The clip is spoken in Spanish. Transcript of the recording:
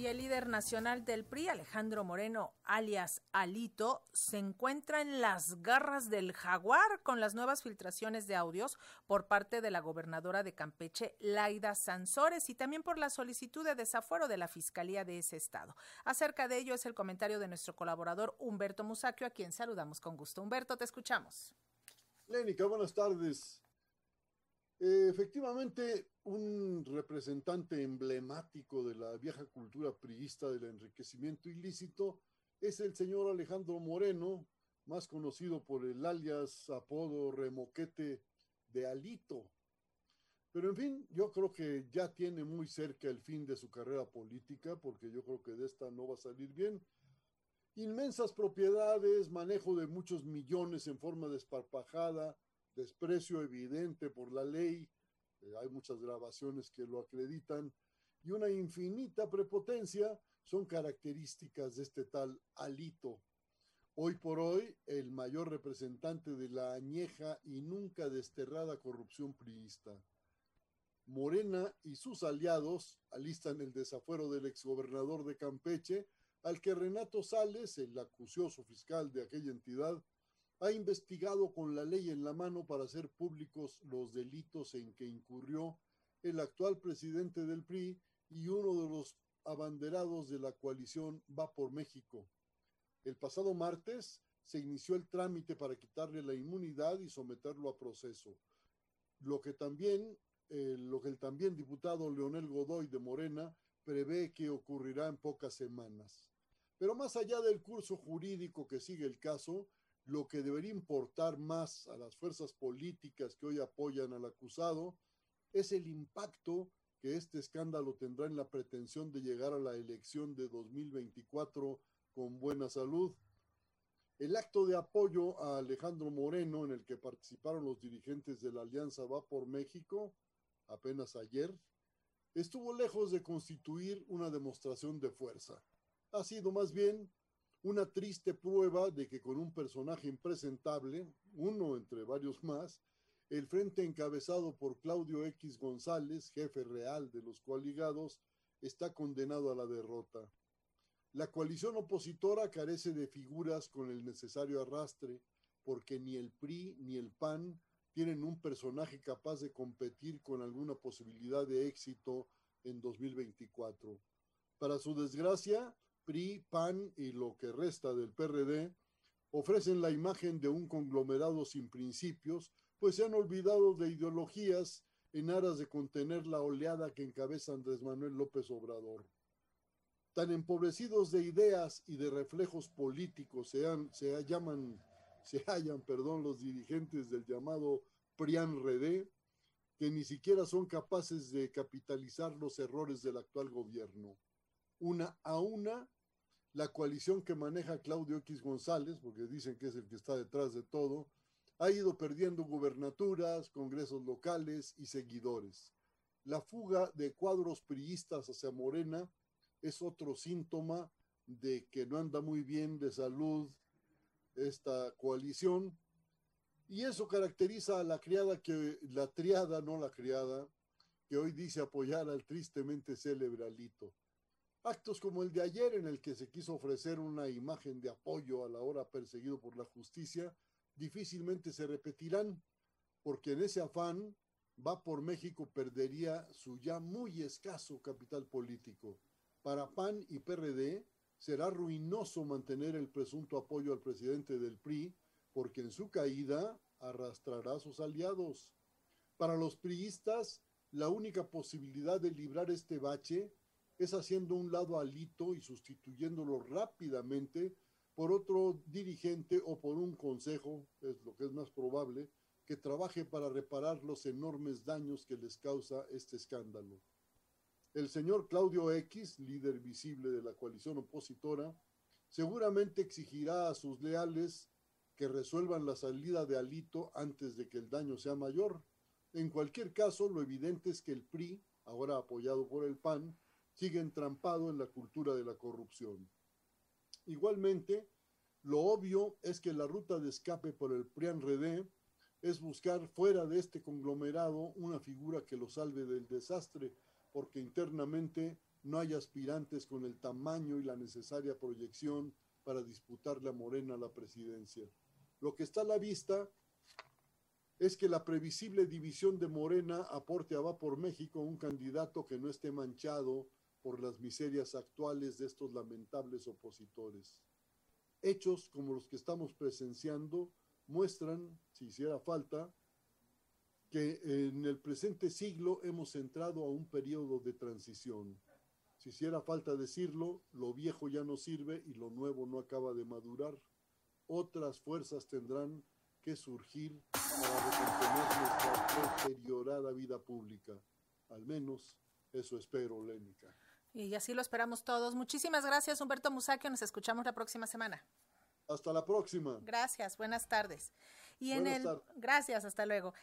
Y el líder nacional del PRI, Alejandro Moreno, alias Alito, se encuentra en las garras del jaguar con las nuevas filtraciones de audios por parte de la gobernadora de Campeche, Laida Sansores, y también por la solicitud de desafuero de la Fiscalía de ese estado. Acerca de ello es el comentario de nuestro colaborador Humberto Musacchio, a quien saludamos con gusto. Humberto, te escuchamos. Lénica, buenas tardes. Eh, efectivamente, un representante emblemático de la vieja cultura priista del enriquecimiento ilícito es el señor Alejandro Moreno, más conocido por el alias apodo remoquete de Alito. Pero en fin, yo creo que ya tiene muy cerca el fin de su carrera política, porque yo creo que de esta no va a salir bien. Inmensas propiedades, manejo de muchos millones en forma desparpajada, desprecio evidente por la ley, eh, hay muchas grabaciones que lo acreditan, y una infinita prepotencia son características de este tal Alito. Hoy por hoy, el mayor representante de la añeja y nunca desterrada corrupción priista. Morena y sus aliados alistan el desafuero del exgobernador de Campeche, al que Renato Sales, el acucioso fiscal de aquella entidad, ha investigado con la ley en la mano para hacer públicos los delitos en que incurrió el actual presidente del PRI y uno de los abanderados de la coalición Va por México. El pasado martes se inició el trámite para quitarle la inmunidad y someterlo a proceso, lo que también, eh, lo que el también diputado Leonel Godoy de Morena prevé que ocurrirá en pocas semanas. Pero más allá del curso jurídico que sigue el caso, lo que debería importar más a las fuerzas políticas que hoy apoyan al acusado es el impacto que este escándalo tendrá en la pretensión de llegar a la elección de 2024 con buena salud. El acto de apoyo a Alejandro Moreno, en el que participaron los dirigentes de la Alianza Va por México, apenas ayer, estuvo lejos de constituir una demostración de fuerza. Ha sido más bien una triste prueba de que con un personaje impresentable, uno entre varios más, el frente encabezado por Claudio X González, jefe real de los coaligados, está condenado a la derrota. La coalición opositora carece de figuras con el necesario arrastre, porque ni el PRI ni el PAN tienen un personaje capaz de competir con alguna posibilidad de éxito en 2024. Para su desgracia, PRI, PAN y lo que resta del PRD ofrecen la imagen de un conglomerado sin principios, pues se han olvidado de ideologías en aras de contener la oleada que encabeza Andrés Manuel López Obrador. Tan empobrecidos de ideas y de reflejos políticos se, se llaman, se hallan, perdón, los dirigentes del llamado PRIAN Redé, que ni siquiera son capaces de capitalizar los errores del actual gobierno. Una a una la coalición que maneja Claudio X González, porque dicen que es el que está detrás de todo, ha ido perdiendo gubernaturas, congresos locales y seguidores. La fuga de cuadros priistas hacia Morena es otro síntoma de que no anda muy bien de salud esta coalición. Y eso caracteriza a la criada que, la triada, no la criada, que hoy dice apoyar al tristemente célebre Alito. Actos como el de ayer en el que se quiso ofrecer una imagen de apoyo a la hora perseguido por la justicia, difícilmente se repetirán, porque en ese afán va por México perdería su ya muy escaso capital político. Para PAN y PRD será ruinoso mantener el presunto apoyo al presidente del PRI, porque en su caída arrastrará a sus aliados. Para los priistas, la única posibilidad de librar este bache es haciendo un lado alito y sustituyéndolo rápidamente por otro dirigente o por un consejo, es lo que es más probable, que trabaje para reparar los enormes daños que les causa este escándalo. El señor Claudio X, líder visible de la coalición opositora, seguramente exigirá a sus leales que resuelvan la salida de Alito antes de que el daño sea mayor. En cualquier caso, lo evidente es que el PRI, ahora apoyado por el PAN, sigue entrampado en la cultura de la corrupción. Igualmente, Lo obvio es que la ruta de escape por el PRIAN-REDE es buscar fuera de este conglomerado una figura que lo salve del desastre, porque internamente no hay aspirantes con el tamaño y la necesaria proyección para disputarle a Morena la presidencia. Lo que está a la vista es que la previsible división de Morena aporte a Va por México un candidato que no esté manchado por las miserias actuales de estos lamentables opositores. Hechos como los que estamos presenciando muestran, si hiciera falta, que en el presente siglo hemos entrado a un periodo de transición. Si hiciera falta decirlo, lo viejo ya no sirve y lo nuevo no acaba de madurar. Otras fuerzas tendrán que surgir para recomponer nuestra deteriorada vida pública. Al menos eso espero, Lénica. Y así lo esperamos todos. Muchísimas gracias, Humberto Musaquio. Nos escuchamos la próxima semana. Hasta la próxima. Gracias, buenas tardes. Y en el gracias, hasta luego.